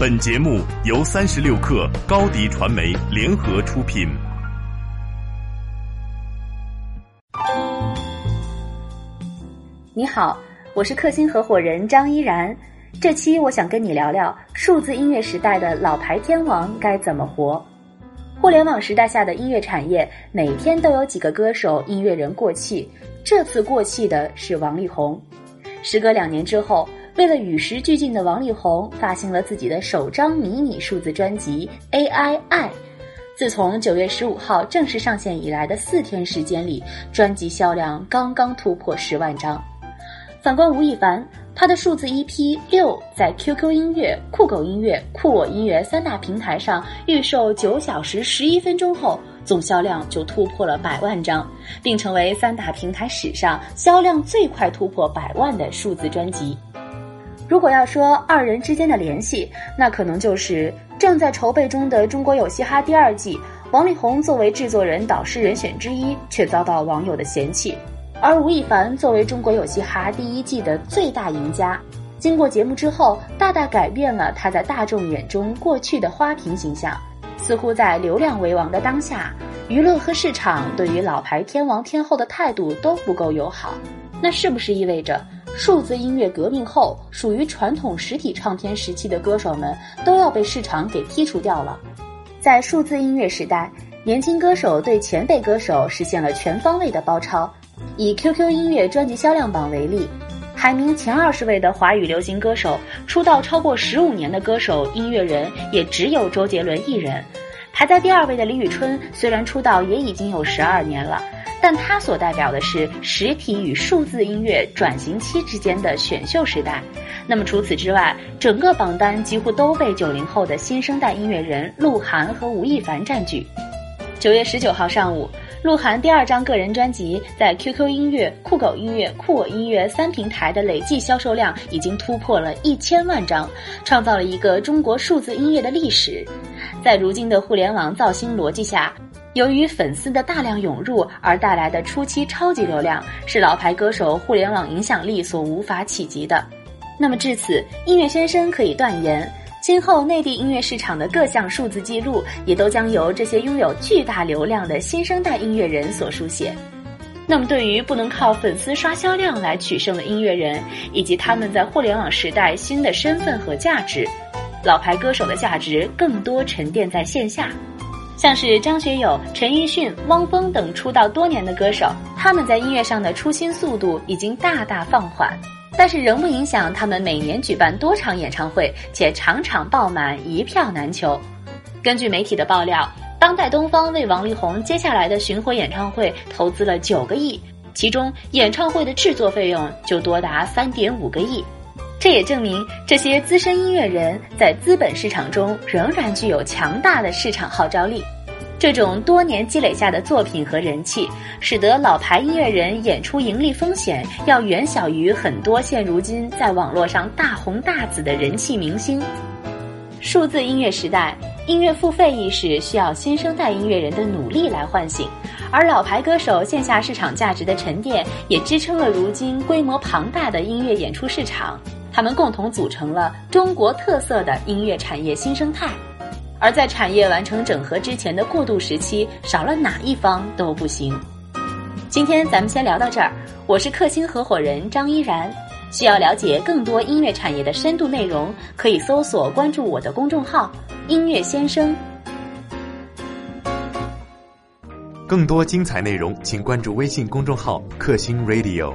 本节目由三十六克高低传媒联合出品。你好，我是克星合伙人张依然。这期我想跟你聊聊数字音乐时代的老牌天王该怎么活。互联网时代下的音乐产业，每天都有几个歌手、音乐人过气。这次过气的是王力宏。时隔两年之后，为了与时俱进的王力宏发行了自己的首张迷你数字专辑《AI 爱》。自从九月十五号正式上线以来的四天时间里，专辑销量刚刚突破十万张。反观吴亦凡，他的数字 EP《六》在 QQ 音乐、酷狗音乐、酷我音乐三大平台上预售九小时十一分钟后，总销量就突破了百万张，并成为三大平台史上销量最快突破百万的数字专辑。如果要说二人之间的联系，那可能就是正在筹备中的《中国有嘻哈》第二季，王力宏作为制作人、导师人选之一，却遭到网友的嫌弃。而吴亦凡作为《中国有嘻哈》第一季的最大赢家，经过节目之后，大大改变了他在大众眼中过去的花瓶形象。似乎在流量为王的当下，娱乐和市场对于老牌天王天后的态度都不够友好。那是不是意味着数字音乐革命后，属于传统实体唱片时期的歌手们都要被市场给剔除掉了？在数字音乐时代，年轻歌手对前辈歌手实现了全方位的包抄。以 QQ 音乐专辑销量榜为例，排名前二十位的华语流行歌手，出道超过十五年的歌手、音乐人也只有周杰伦一人。排在第二位的李宇春，虽然出道也已经有十二年了，但他所代表的是实体与数字音乐转型期之间的选秀时代。那么除此之外，整个榜单几乎都被九零后的新生代音乐人鹿晗和吴亦凡占据。九月十九号上午。鹿晗第二张个人专辑在 QQ 音乐、酷狗音乐、酷我音乐三平台的累计销售量已经突破了一千万张，创造了一个中国数字音乐的历史。在如今的互联网造星逻辑下，由于粉丝的大量涌入而带来的初期超级流量，是老牌歌手互联网影响力所无法企及的。那么至此，音乐先生可以断言。今后内地音乐市场的各项数字记录，也都将由这些拥有巨大流量的新生代音乐人所书写。那么，对于不能靠粉丝刷销量来取胜的音乐人，以及他们在互联网时代新的身份和价值，老牌歌手的价值更多沉淀在线下。像是张学友、陈奕迅、汪峰等出道多年的歌手，他们在音乐上的出新速度已经大大放缓。但是仍不影响他们每年举办多场演唱会，且场场爆满，一票难求。根据媒体的爆料，当代东方为王力宏接下来的巡回演唱会投资了九个亿，其中演唱会的制作费用就多达三点五个亿。这也证明这些资深音乐人在资本市场中仍然具有强大的市场号召力。这种多年积累下的作品和人气，使得老牌音乐人演出盈利风险要远小于很多现如今在网络上大红大紫的人气明星。数字音乐时代，音乐付费意识需要新生代音乐人的努力来唤醒，而老牌歌手线下市场价值的沉淀，也支撑了如今规模庞大的音乐演出市场。他们共同组成了中国特色的音乐产业新生态。而在产业完成整合之前的过渡时期，少了哪一方都不行。今天咱们先聊到这儿，我是克星合伙人张依然。需要了解更多音乐产业的深度内容，可以搜索关注我的公众号“音乐先生”。更多精彩内容，请关注微信公众号“克星 Radio”。